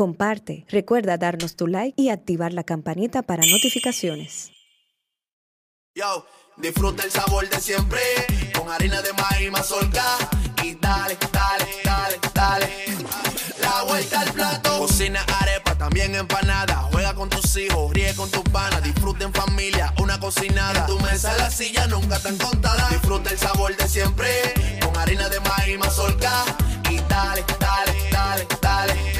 comparte, recuerda darnos tu like y activar la campanita para notificaciones. Yo, disfruta el sabor de siempre con harina de maíz mazorca y dale, dale, dale, dale. La vuelta al plato, cocina arepa, también empanada. Juega con tus hijos, ríe con tus panas, disfruta en familia, una cocinada. En tu mesa la silla nunca tan contada. Disfruta el sabor de siempre con harina de maíz mazorca y dale, dale, dale, dale.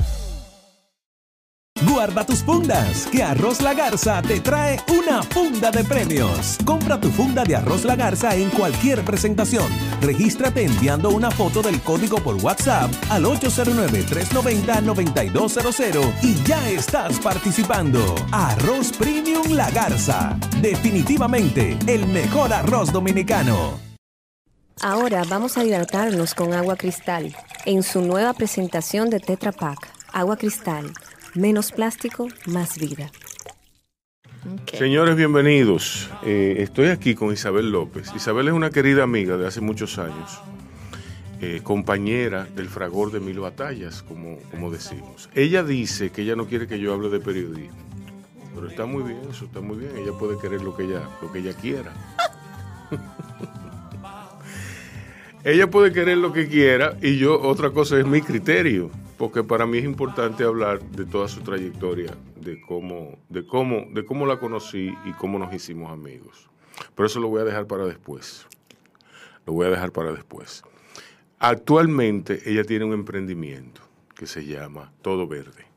Guarda tus fundas, que Arroz La Garza te trae una funda de premios. Compra tu funda de Arroz La Garza en cualquier presentación. Regístrate enviando una foto del código por WhatsApp al 809-390-9200 y ya estás participando. Arroz Premium La Garza. Definitivamente el mejor arroz dominicano. Ahora vamos a hidratarnos con agua cristal en su nueva presentación de Tetra Pak. Agua cristal, menos plástico, más vida. Señores, bienvenidos. Eh, estoy aquí con Isabel López. Isabel es una querida amiga de hace muchos años, eh, compañera del fragor de mil batallas, como, como decimos. Ella dice que ella no quiere que yo hable de periodismo, pero está muy bien, eso está muy bien. Ella puede querer lo que ella, lo que ella quiera. ella puede querer lo que quiera y yo, otra cosa es mi criterio, porque para mí es importante hablar de toda su trayectoria, de cómo, de cómo, de cómo la conocí y cómo nos hicimos amigos. Pero eso lo voy a dejar para después. Lo voy a dejar para después. Actualmente ella tiene un emprendimiento que se llama Todo Verde.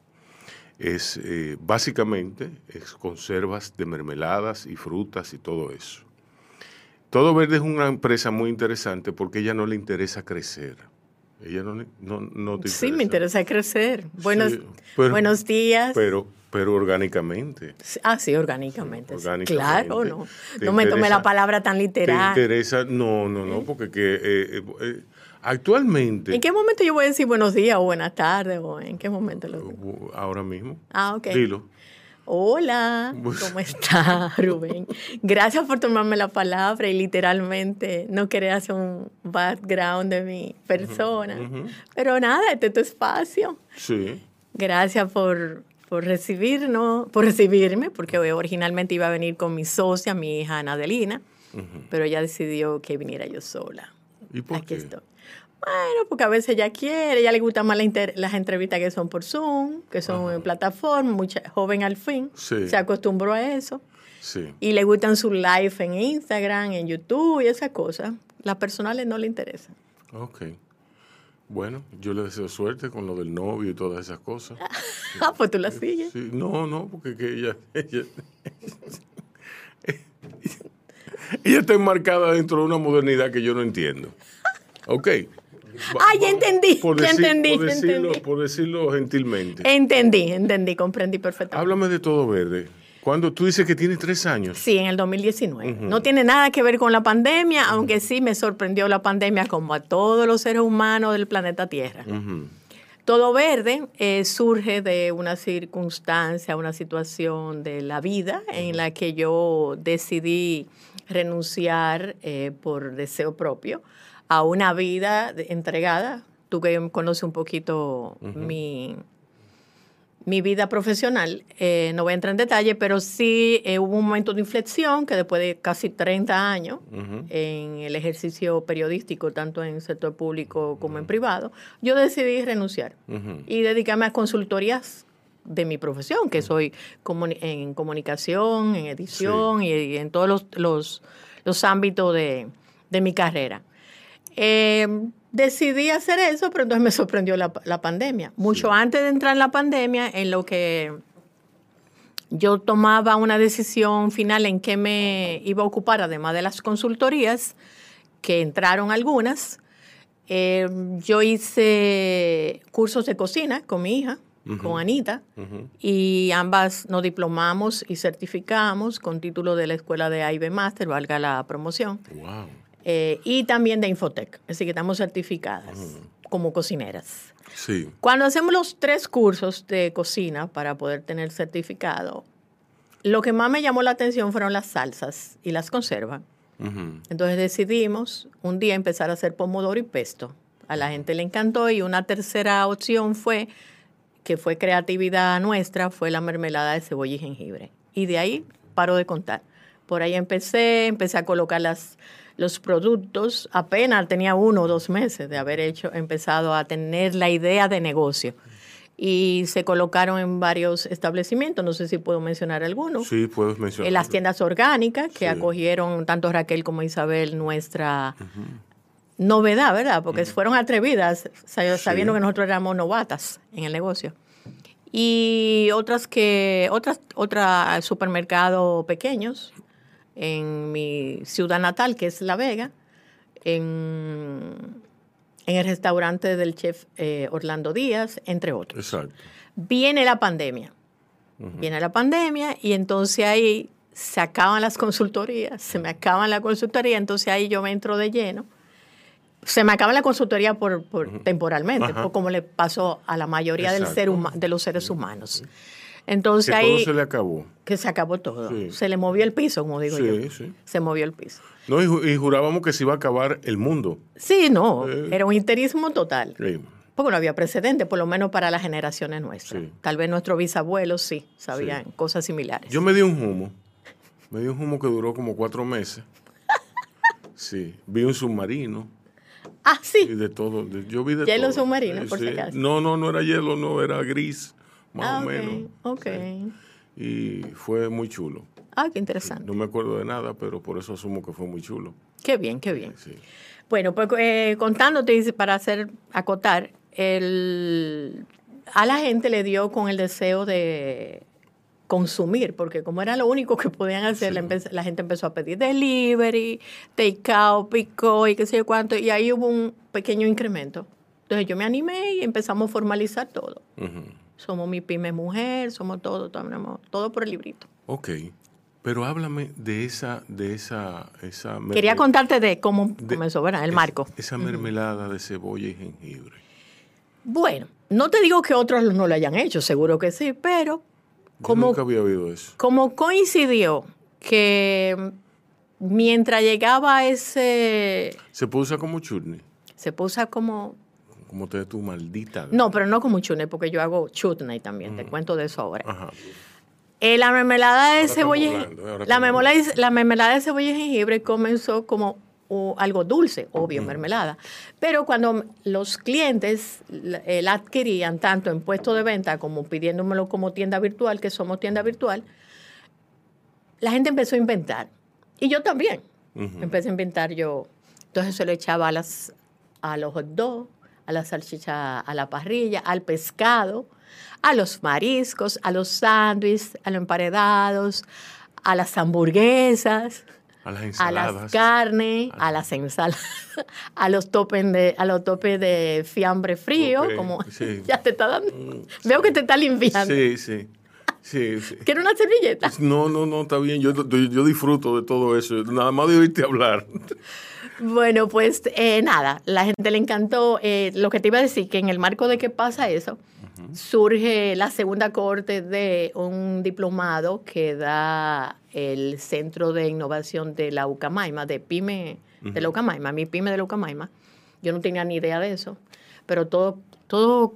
Es eh, básicamente es conservas de mermeladas y frutas y todo eso. Todo Verde es una empresa muy interesante porque ella no le interesa crecer. Ella no, no, no te Sí, me interesa crecer. Buenos, Sí, pero- buenos días. Pero, pero orgánicamente. ah, sí, orgánicamente. sí. orgánicamente. Claro, no. Te No me tomé la palabra tan ¿Te literal. interesa? No, no, no, porque que, eh, eh, eh, actualmente, ¿En qué momento yo voy a decir buenos días o buenas tardes? o ¿En qué momento lo digo? uh, ahora mismo, Ah, ok. dilo. Hola, ¿cómo está Rubén? Gracias por tomarme la palabra y literalmente no querer hacer un background de mi persona. Pero nada, este es tu espacio. Sí, Gracias por, por recibirnos, por recibirme, porque originalmente iba a venir con mi socia, mi hija Ana Adelina, pero ella decidió que viniera yo sola. ¿y por Aquí qué? estoy. Bueno, porque a veces ella quiere, ella le gustan más la inter- las entrevistas que son por Zoom, que son en plataforma, mucha joven al fin, Sí. se acostumbró a eso. Sí, Y le gustan sus live en Instagram, en YouTube y esas cosas. Las personales no le interesan. ok. Bueno, yo le deseo suerte con lo del novio y todas esas cosas. Ah, pues tú la sigues. Sí, no, no, porque que ella, ella, ella está enmarcada dentro de una modernidad que yo no entiendo. Ok. Ah, ya entendí, Por ya decir- entendí, por decirlo, entendí. por decirlo gentilmente. Entendí, entendí, comprendí perfectamente. Háblame de todo verde. Cuando tú dices que tiene tres años. Sí, en el 2019. No tiene nada que ver con la pandemia, aunque sí me sorprendió la pandemia como a todos los seres humanos del planeta Tierra. Todo verde eh, surge de una circunstancia, una situación de la vida en la que yo decidí renunciar eh, por deseo propio a una vida entregada. Tú que conoces un poquito mi, mi vida profesional, eh, no voy a entrar en detalle, pero sí eh, hubo un momento de inflexión que después de casi 30 años en el ejercicio periodístico, tanto en el sector público como en privado, yo decidí renunciar y dedicarme a consultorías de mi profesión, que soy comuni- en comunicación, en edición y, y en todos los, los, los ámbitos de, de mi carrera. Eh, decidí hacer eso, pero entonces me sorprendió la, la pandemia. Mucho antes de entrar en la pandemia, en lo que yo tomaba una decisión final en qué me iba a ocupar, además de las consultorías, que entraron algunas. Eh, yo hice cursos de cocina con mi hija, con Anita, y ambas nos diplomamos y certificamos con título de la escuela de AIB Master, valga la promoción, Wow. Eh, y también de Infotec, así que estamos certificadas como cocineras. Sí. Cuando hacemos los tres cursos de cocina para poder tener certificado, lo que más me llamó la atención fueron las salsas y las conservas. Ujú. Entonces decidimos un día empezar a hacer pomodoro y pesto. A la gente le encantó y una tercera opción fue, que fue creatividad nuestra, fue la mermelada de cebolla y jengibre. Y de ahí paro de contar. Por ahí empecé, empecé a colocar las, los productos. Apenas tenía uno o dos meses de haber hecho, empezado a tener la idea de negocio. Y se colocaron en varios establecimientos, no sé si puedo mencionar algunos Sí, puedes mencionar. en las tiendas orgánicas que Sí. acogieron tanto Raquel como Isabel nuestra novedad, ¿verdad? Porque fueron atrevidas, sa- sabiendo Sí. que nosotros éramos novatas en el negocio. Y otras que, otras, otra supermercado pequeños en mi ciudad natal, que es La Vega, en, en el restaurante del chef eh, Orlando Díaz, entre otros Exacto. viene la pandemia. Viene la pandemia y entonces ahí se acaban las consultorías, se me acaban la consultoría, entonces ahí yo me entro de lleno. Se me acaba la consultoría por, por- temporalmente, Ajá. por como le pasó a la mayoría del ser de los seres humanos. Entonces Que ahí todo se le acabó. que se acabó todo. Sí. Se le movió el piso, como digo Sí, yo. sí. Se movió el piso. No, y, y jurábamos que se iba a acabar el mundo. Sí, no, Eh. era un interismo total. Sí. Porque no había precedente, por lo menos para las generaciones nuestras. Sí. Tal vez nuestros bisabuelos sí sabían Sí. cosas similares. Yo me di un humo. Me di un humo que duró como cuatro meses. Sí. Vi un submarino ah, y sí. de todo. yo vi de Hielo todo. submarino, por si sí. acaso. No, no, no era hielo, no, era gris, más Ah, o menos. ok. Y fue muy chulo. Ah, qué interesante. No me acuerdo de nada, pero por eso asumo que fue muy chulo. Qué bien, qué bien. Sí. Bueno, pues eh, contándote, para hacer, acotar, el, a la gente le dio con el deseo de consumir, porque como era lo único que podían hacer, la, empe- la gente empezó a pedir delivery, take-out, pico y qué sé yo cuánto, y ahí hubo un pequeño incremento. Entonces yo me animé y empezamos a formalizar todo. Ujú. Somos mi pyme mujer, somos todo, todo, todo por el librito. Ok. Pero háblame de esa, de esa, esa Quería contarte de cómo de- comenzó, ¿verdad? El es- marco. Esa mermelada de cebolla y jengibre. Bueno, no te digo que otros no lo hayan hecho, seguro que sí, pero Yo como, nunca había oído eso. como coincidió que mientras llegaba ese, Se puede usar como chutney. se puso como, Como te tu maldita. no, pero no como chutney, porque yo hago chutney también, te cuento de. Ajá. Eh, la mermelada de Ahora cebolla, hablando, ahora la, mermelada, la mermelada de cebolla y jengibre comenzó como algo dulce, obvio, mermelada. Pero cuando los clientes la, eh, la adquirían tanto en puesto de venta como pidiéndomelo como tienda virtual, que somos tienda virtual, la gente empezó a inventar. Y yo también. Empecé a inventar yo. Entonces se lo echaba a, las, a los hot dogs, a la salchicha a la parrilla, al pescado, a los mariscos, a los sándwiches, a los emparedados, a las hamburguesas, A las a las carnes, a las ensaladas, a los topes de, a los topes de fiambre frío, como sí. ya te está dando. Veo que te está limpiando. Sí, sí. Sí, sí. ¿Quieres una servilleta? No, no, no, está bien. Yo, yo, yo disfruto de todo eso. Nada más de oírte hablar. Bueno, pues eh, nada, la gente le encantó. Eh, lo que te iba a decir, que en el marco de que pasa eso, surge la segunda corte de un diplomado que da el Centro de Innovación de la Ucamaima, de PYME de la Ucamaima, mi PYME de la Ucamaima. Yo no tenía ni idea de eso, pero todo, todo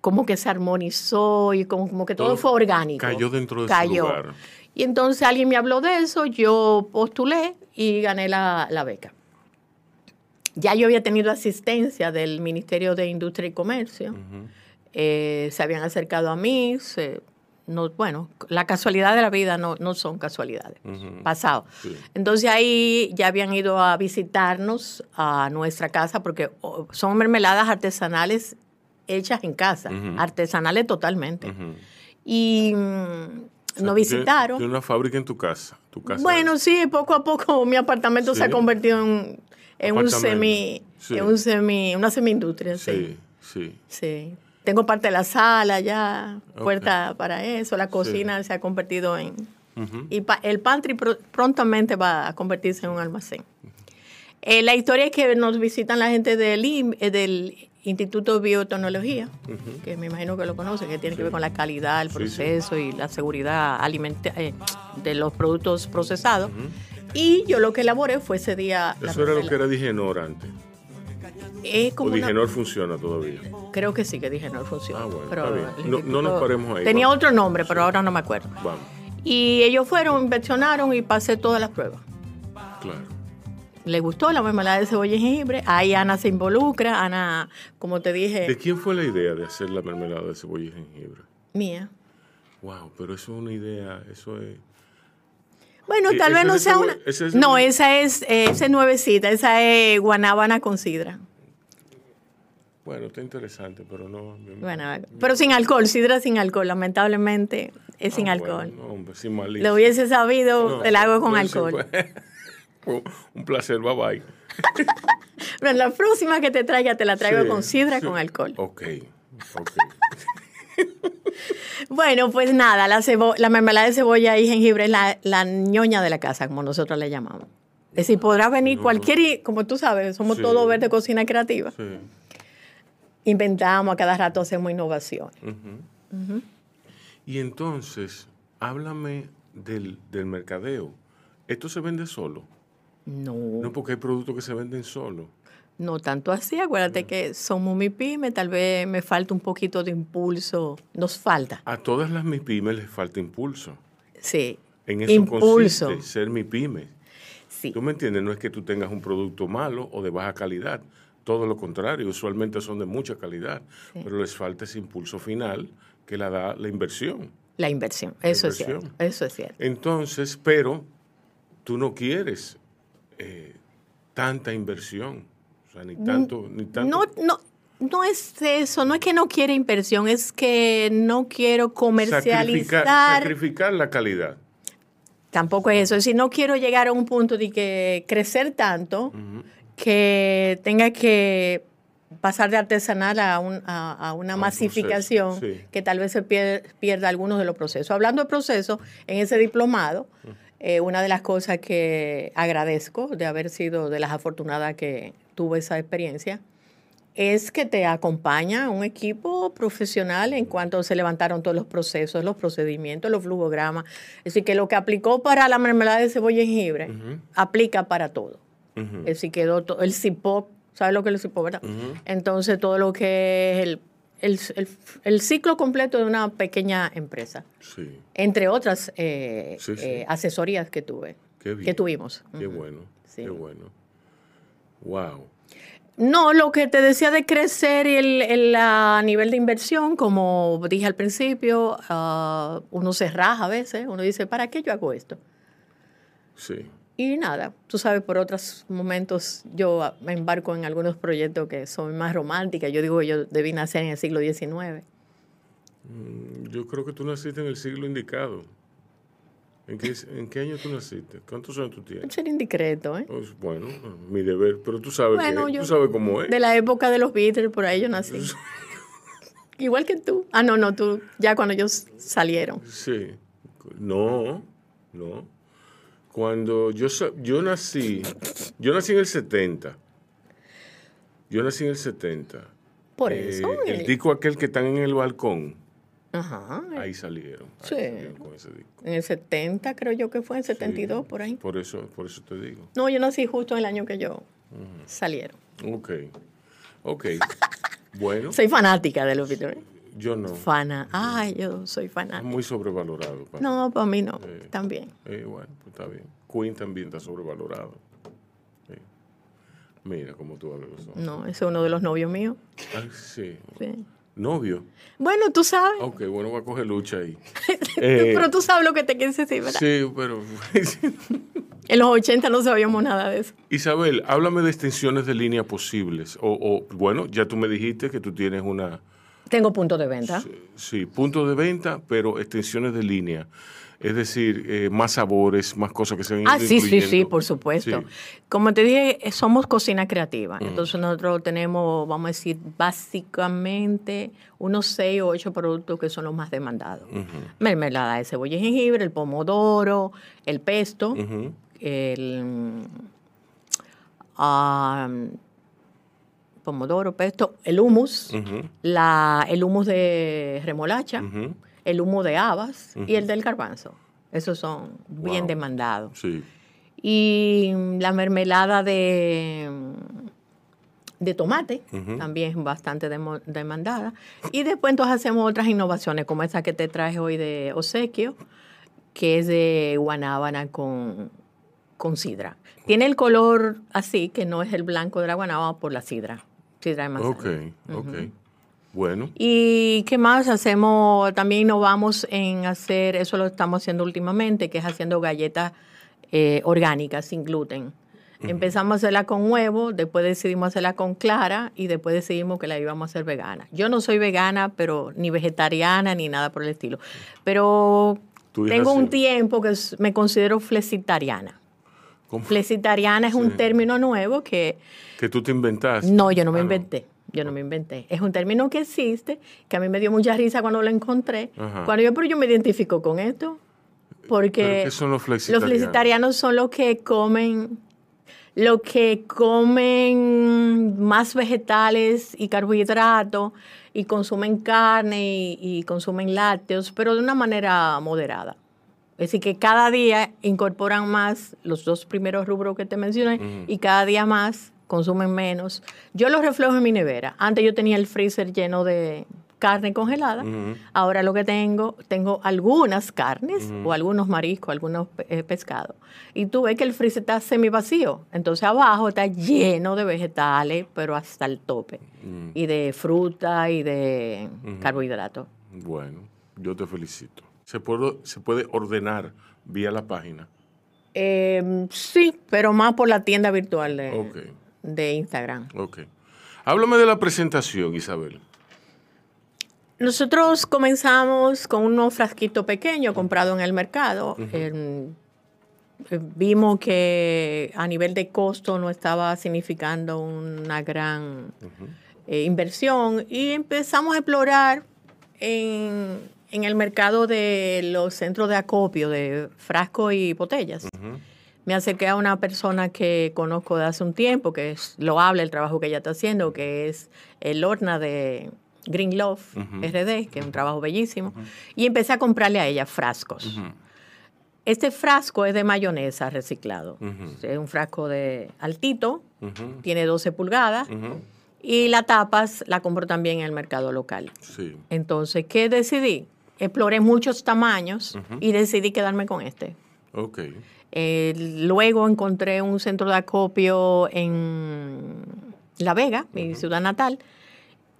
como que se armonizó y como, como que todo, Todo fue orgánico. cayó dentro de Cayó. lugar. Y entonces alguien me habló de eso, yo postulé y gané la, la beca. Ya yo había tenido asistencia del Ministerio de Industria y Comercio. Eh, se habían acercado a mí. se- no, bueno, la casualidad de la vida no, no son casualidades. Pasado. Sí. Entonces ahí ya habían ido a visitarnos a nuestra casa porque oh, son mermeladas artesanales hechas en casa, artesanales totalmente. Y mm, O sea, nos tú visitaron. Tienes una fábrica en tu casa. Tu casa Bueno, sí, poco a poco mi apartamento se ha convertido en, en un semi, Sí. en un semi, una semi-industria, sí. Sí, sí. sí. Tengo parte de la sala ya, puerta para eso, la cocina se ha convertido en... Y pa- el pantry pr- prontamente va a convertirse en un almacén. Eh, la historia es que nos visitan la gente del, eh, del Instituto de Biotecnología, que me imagino que lo conocen, que tiene que ver con la calidad, el Sí, sí. proceso y la seguridad alimenta- eh, de los productos procesados. Y yo lo que elaboré fue ese día... la- Eso era lo que era Digenor antes. es O como una- Digenor funciona todavía. Creo que sí, que dije no funciona. Ah, bueno, pero está bien. No- no nos paremos ahí, Tenía vamos. otro nombre, pero ahora no me acuerdo. Vamos, Y ellos fueron, inspeccionaron y pasé todas las pruebas. claro. Le gustó la mermelada de cebolla y jengibre. Ahí Ana se involucra. Ana, como te ¿De dije, quién fue la idea de hacer la mermelada de cebolla y jengibre? mía. Wow, pero eso es una idea, eso es... Bueno, ¿Y tal vez no sea una. es no, una- esa es, esa es nuevecita. Esa es guanábana con sidra. Bueno, está interesante, pero no... Bueno, pero sin alcohol, sidra sin alcohol. Lamentablemente es sin Ah, alcohol. bueno, no, hombre, sin malicia. Lo hubiese sabido, No, el agua con alcohol. Un placer, bye bye. Pero en la próxima que te traiga, te la traigo Sí, con sidra sí. con alcohol. Ok, ok. Bueno, pues nada, la, la mermelada de cebolla y jengibre es la, la ñoña de la casa, como nosotros le llamamos. Es decir, podrá venir cualquier, como tú sabes, somos Sí. todos ver de cocina creativa. Sí. Inventamos, a cada rato hacemos innovación. Y entonces, háblame del, del mercadeo. ¿Esto se vende solo? No, No, porque hay productos que se venden solo. No tanto así. Acuérdate que somos mi pyme, tal vez me falta un poquito de impulso. Nos falta, A todas las MIPIMES les falta impulso. sí. En eso impulso. consiste ser MIPYME. Sí. ¿Tú me entiendes? No es que tú tengas un producto malo o de baja calidad. Todo lo contrario, usualmente son de mucha calidad. Pero les falta ese impulso final que la da la inversión. La inversión, eso es inversión. cierto. Eso es cierto. Entonces, pero tú no quieres eh, tanta inversión. Sea, ni tanto, ni tanto. No, no, no es eso, no es que no quiera inversión, es que no quiero comercializar. sacrificar, sacrificar la calidad. Tampoco es eso, es decir, no quiero llegar a un punto de que crecer tanto que tenga que pasar de artesanal a, un- a- a una A masificación sí. que tal vez se pier- pierda algunos de los procesos. Hablando de procesos, en ese diplomado, eh, una de las cosas que agradezco de haber sido de las afortunadas que tuve esa experiencia es que te acompaña un equipo profesional en cuanto se levantaron todos los procesos, los procedimientos, los flujogramas. Es decir, que lo que aplicó para la mermelada de cebolla y jengibre aplica para todo. Ujú. Es decir, quedó todo, el CIPOC, ¿sabes lo que es el CIPOC, verdad? Entonces, todo lo que es el, el- el- el ciclo completo de una pequeña empresa, Sí, entre otras eh, Sí, sí. eh, asesorías que tuve, qué bien. que tuvimos. Qué bueno, qué bueno. Wow. No, lo que te decía de crecer y el, el, nivel de inversión, como dije al principio, ah, uno se raja a veces, uno dice, ¿para qué yo hago esto? Sí. Y nada, tú sabes, por otros momentos yo me embarco en algunos proyectos que son más románticos. Yo digo que yo debí nacer en el siglo XIX. Mm, Yo creo que tú naciste en el siglo indicado. ¿En qué, en qué año tú naciste? ¿Cuántos años tú tienes? Ser indiscreto, ¿eh? Pues, bueno, mi deber, pero tú sabes, Bueno, que, yo- tú sabes cómo es. De la época de los Beatles, por ahí yo nací. Igual que tú. Ah, no, no, tú, ya cuando ellos salieron. Sí. No, no. Cuando yo, yo nací, yo nací en el 70. Yo nací en el 70. Por Eh, eso. el eh, disco aquel que están en el balcón, Ajá. ahí salieron. ahí Sí. salieron con ese disco. En el 70, creo yo que fue, en el 72, Sí, por ahí. Por eso, por eso te digo. No, yo nací justo en el año que yo salieron. Ok. Ok. Bueno, Soy fanática de los Beatles. yo no. Fana. Ay, yo soy fanática. muy sobrevalorado. para No, para mí no. Sí. También. Eh, bueno, pues está bien. Queen también está sobrevalorado. Sí. Mira cómo tú hablas. No, ese es uno de los novios míos. Ay, sí. Sí. Novio. Bueno, tú sabes. Ok, bueno, voy a coger lucha ahí. Eh, Pero tú sabes lo que te quieres decir, ¿verdad? sí, pero... En los 80 no sabíamos nada de eso. Isabel, háblame de extensiones de línea posibles. O, o, bueno, ya tú me dijiste que tú tienes una... Tengo punto de venta. Sí, punto de venta, pero extensiones de línea. Es decir, eh, más sabores, más cosas que se ido Ah, sí, sí, sí, por supuesto. Sí. Como te dije, eh, somos cocina creativa. Entonces nosotros tenemos, vamos a decir, básicamente unos seis o ocho productos que son los más demandados. Mermelada de cebolla y jengibre, el pomodoro, el pesto, el... pomodoro, pesto, el la, el hummus de remolacha. El humo de habas y el del garbanzo. Esos son bien demandados. Sí. Y la mermelada de, de tomate, Ujú. también bastante demandada. Y después entonces hacemos otras innovaciones, como esa que te traje hoy de obsequio, que es de guanábana con, con sidra. Tiene el color así, que no es el blanco de la guanábana por la sidra. Sidra de manzana. Ok, ok. Bueno. ¿Y qué más hacemos? También innovamos en hacer, eso lo estamos haciendo últimamente, que es haciendo galletas eh, orgánicas sin gluten. Empezamos a hacerla con huevo, después decidimos hacerla con clara y después decidimos que la íbamos a hacer vegana. Yo no soy vegana, pero ni vegetariana ni nada por el estilo. Pero tengo un tiempo que me considero flexitariana. ¿Cómo? Flexitariana es un término nuevo que Que tú te inventaste. no, yo no me Ah, inventé. Yo no me inventé. Es un término que existe, que a mí me dio mucha risa cuando lo encontré. Ajá. Cuando yo, pero yo me identifico con esto. Porque ¿Pero qué son los los flexitarianos? flexitarianos son los que comen, los que comen más vegetales y carbohidratos y consumen carne y, y consumen lácteos, pero de una manera moderada. Es decir, que cada día incorporan más los dos primeros rubros que te mencioné y cada día más consumen menos. Yo lo reflejo en mi nevera. Antes yo tenía el freezer lleno de carne congelada. Ahora lo que tengo, tengo algunas carnes o algunos mariscos, algunos eh, pescados. Y tú ves que el freezer está semi vacío. Entonces abajo está lleno de vegetales, pero hasta el tope. Mm. Y de fruta y de carbohidratos. Bueno, yo te felicito. Se puede, se puede ordenar vía la página. Eh, sí, pero más por la tienda virtual de. De Instagram. Ok. Háblame de la presentación, Isabel. Nosotros comenzamos con unos frasquitos pequeños comprados en el mercado. Eh, eh, vimos que a nivel de costo no estaba significando una gran eh, inversión y empezamos a explorar en, en el mercado de los centros de acopio de frascos y botellas. Me acerqué a una persona que conozco de hace un tiempo, que es loable el trabajo que ella está haciendo, que es el Lorna de Green Love RD, que es un trabajo bellísimo, y empecé a comprarle a ella frascos. Este frasco es de mayonesa reciclado. Es un frasco de altito, tiene 12 pulgadas, y la tapas la compro también en el mercado local. Sí. Entonces, ¿qué decidí? Exploré muchos tamaños y decidí quedarme con este. Ok. Eh, luego encontré un centro de acopio en La Vega, mi ciudad natal,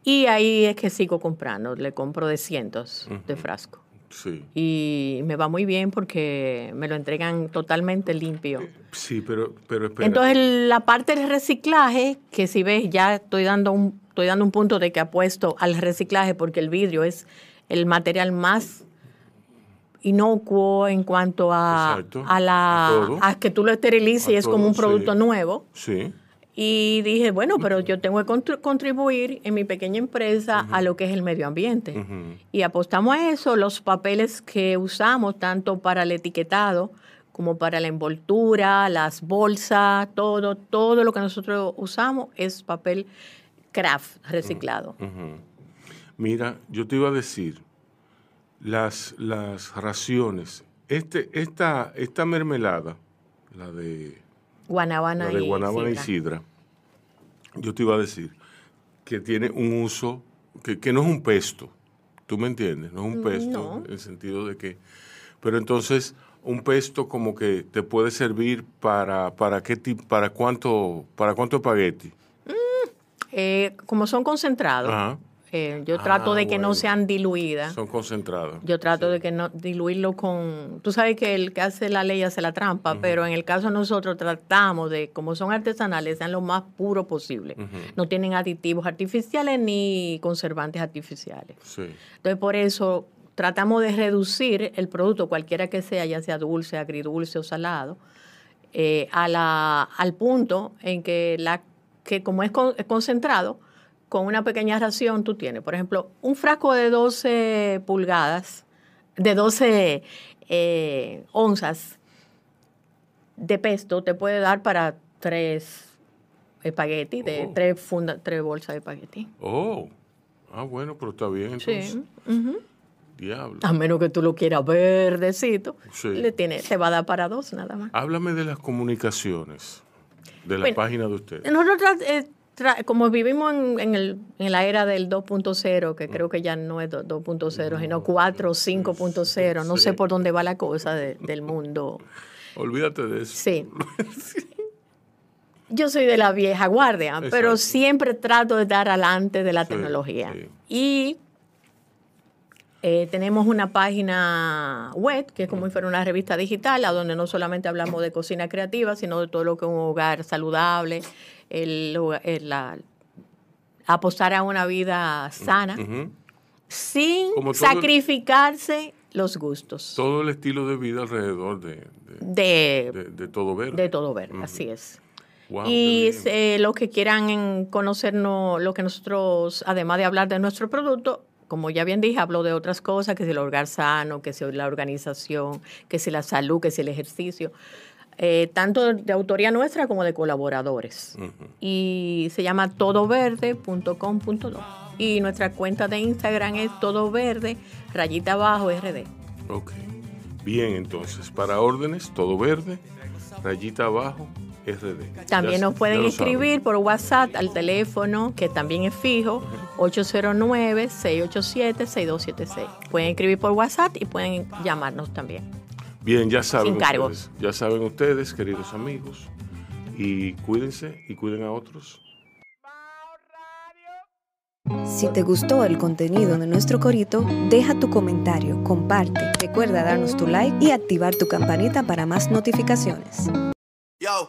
y ahí es que sigo comprando. Le compro de cientos de frascos. Sí. Y me va muy bien porque me lo entregan totalmente limpio. Sí, pero, pero espera. Entonces, la parte del reciclaje, que si ves, ya estoy dando un, estoy dando un punto de que apuesto al reciclaje porque el vidrio es el material más inocuo en cuanto a, a la A que tú lo esterilices y es como un producto sí. nuevo. Sí. Y dije, bueno, pero yo tengo que contri- contribuir en mi pequeña empresa a lo que es el medio ambiente. Y apostamos a eso, los papeles que usamos, tanto para el etiquetado como para la envoltura, las bolsas, todo, todo lo que nosotros usamos es papel craft reciclado. Mira, yo te iba a decir, las, las raciones, este, esta, esta mermelada, la de, Guanábana la de y guanábana y sidra. yo te iba a decir que tiene un uso, que, que no es un pesto, ¿tú me entiendes? No es un pesto, no. en el sentido de que, pero entonces un pesto como que te puede servir para, para qué tipo, para cuánto, para cuánto espagueti. Eh, como son concentrados, Ajá. Eh, yo trato Ah, de que no sean diluidas. Son concentradas. Yo trato de que no diluirlo con. Tú sabes que el que hace la ley hace la trampa, pero en el caso de nosotros tratamos de, como son artesanales, sean lo más puro posible. No tienen aditivos artificiales ni conservantes artificiales. Sí. Entonces, por eso tratamos de reducir el producto, cualquiera que sea, ya sea dulce, agridulce o salado, eh, a la, al punto en que, la, que como es, con- es concentrado, con una pequeña ración tú tienes. Por ejemplo, un frasco de 12 pulgadas, de 12 eh, onzas de pesto te puede dar para tres, espagueti, de Oh. tres, funda, tres bolsas de espagueti. Oh, ah, bueno, pero está bien entonces. Sí. ujú. Diablo. A menos que tú lo quieras verdecito, Sí. le tiene, te va a dar para dos nada más. Háblame de las comunicaciones, de la Bueno, página de usted. Nosotros, eh, como vivimos en, en el- en la era del 2.0, que creo que ya no es do- 2.0, sino 4 o 5.0, no sé por dónde va la cosa de- del mundo. Olvídate de eso. Sí. Yo soy de la vieja guardia, pero siempre trato de estar adelante de la Sí, tecnología. sí. Y eh, tenemos una página web, que es como si fuera una revista digital, a donde no solamente hablamos de cocina creativa, sino de todo lo que es un hogar saludable, el, el- la- apostar a una vida sana, sin el- sacrificarse los gustos Todo el estilo de vida alrededor de, de, de, de- de todo verde. de todo verde, así es. Wow, y eh, los que quieran conocernos, lo que nosotros, además de hablar de nuestro producto, como ya bien dije, hablo de otras cosas, que si el hogar sano, que si la organización, que si la salud, que si el ejercicio, eh, tanto de autoría nuestra como de colaboradores. Y se llama todoverde.com.do. Y nuestra cuenta de Instagram es todoverde, rayita abajo, RD. Ok. Bien, entonces, para órdenes, todo verde, rayita abajo, RD. También Ya- nos pueden saben. escribir por WhatsApp al teléfono, que también es fijo, 809-687-6276. Pueden escribir por WhatsApp y pueden llamarnos también. Bien, ya saben Sin cargo. ustedes, ya saben ustedes, queridos amigos, y cuídense y cuiden a otros. Si te gustó el contenido de nuestro corito, deja tu comentario, comparte, recuerda darnos tu like y activar tu campanita para más notificaciones. Yo,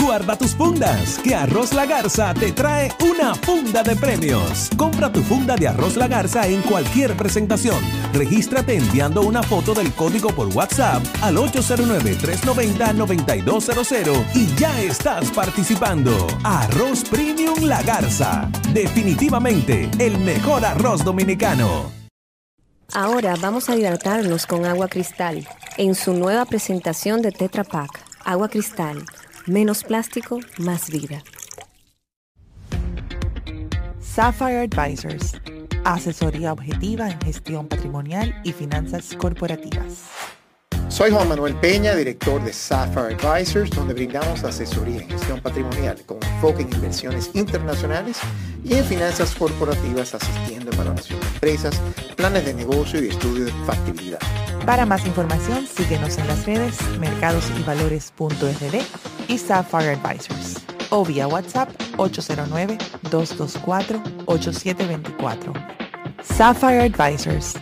Guarda tus fundas, que Arroz La Garza te trae una funda de premios. Compra tu funda de Arroz La Garza en cualquier presentación. Regístrate enviando una foto del código por WhatsApp al 809-390-9200 y ya estás participando. Arroz Premium La Garza. Definitivamente el mejor arroz dominicano. Ahora vamos a hidratarnos con agua cristal en su nueva presentación de Tetra Pak. Agua cristal, menos plástico, más vida. Sapphire Advisors, asesoría objetiva en gestión patrimonial y finanzas corporativas. Soy Juan Manuel Peña, director de Sapphire Advisors, donde brindamos asesoría en gestión patrimonial con enfoque en inversiones internacionales y en finanzas corporativas, asistiendo en valoración de empresas, planes de negocio y estudio de factibilidad. Para más información, síguenos en las redes mercadosyvalores.rd y Sapphire Advisors o vía WhatsApp 809-224-8724. Sapphire Advisors.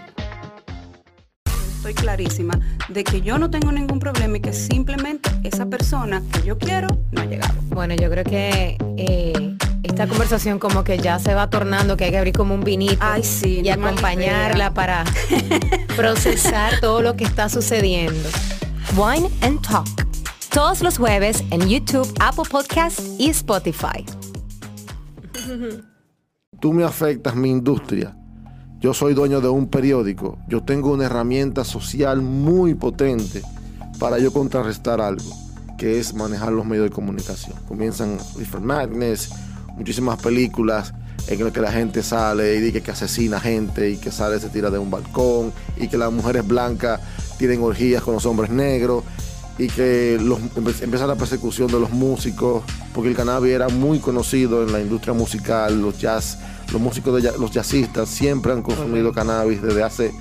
Estoy clarísima de que yo no tengo ningún problema y que simplemente esa persona que yo quiero no ha llegado. Bueno, yo creo que eh, esta conversación como que ya se va tornando, que hay que abrir como un vinito Ay, sí, y no acompañarla para procesar todo lo que está sucediendo. Wine and Talk. Todos los jueves en YouTube, Apple Podcasts y Spotify. Tú me afectas mi industria. Yo soy dueño de un periódico. Yo tengo una herramienta social muy potente para yo contrarrestar algo, que es manejar los medios de comunicación. Comienzan Different Madness, muchísimas películas en las que la gente sale y dice que asesina gente y que sale se tira de un balcón y que las mujeres blancas tienen orgías con los hombres negros y que los, empieza la persecución de los músicos, porque el cannabis era muy conocido en la industria musical, los jazz, los músicos de los jazzistas siempre han consumido cannabis desde hace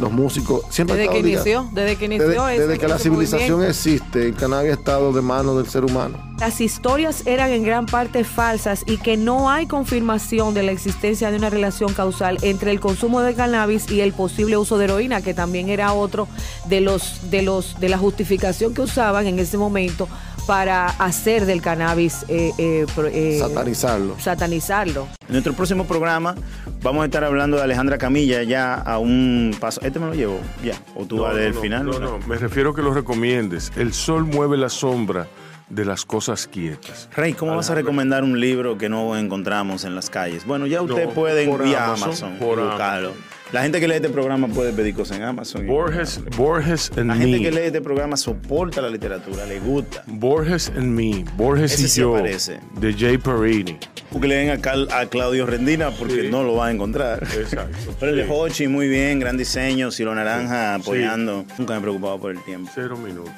los músicos siempre Desde que inició, desde que Desde, inició ese- desde que la civilización existe, el cannabis ha estado de manos del ser humano. Las historias eran en gran parte falsas y que no hay confirmación de la existencia de una relación causal entre el consumo de cannabis y el posible uso de heroína, que también era otro de los de los de la justificación que usaban en ese momento para hacer del cannabis eh, eh, pro- eh, Satanizarlo. satanizarlo. En nuestro próximo programa vamos a estar hablando de Alejandra Camilla ya a un paso. Este me lo llevo ya. O tú No, vas no, del no, final. No, no, me refiero a que lo recomiendes. El sol mueve la sombra de las cosas quietas. Rey, ¿cómo vas a recomendar un libro que no encontramos en las calles? Bueno, ya usted No, puede enviar a Amazon, Amazon, buscarlo. La gente que lee este programa puede pedir cosas en Amazon. Borges, Borges and La gente Me. que lee este programa soporta la literatura, le gusta. Borges and Me. Borges Ese y sí yo. aparece. De Jay Perini. Porque leen a, Cal- a Claudio Rendina porque no lo va a encontrar. Exacto. Pero el de Sí. Hochi, muy bien, gran diseño, Silo Naranja apoyando. Nunca me he preocupado por el tiempo. Cero minutos.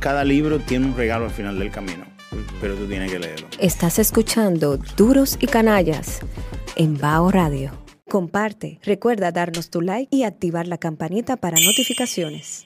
Cada libro tiene un regalo al final del camino, pero tú tienes que leerlo. Estás escuchando Duros y Canallas en Bao Radio. Comparte, recuerda darnos tu like y activar la campanita para notificaciones.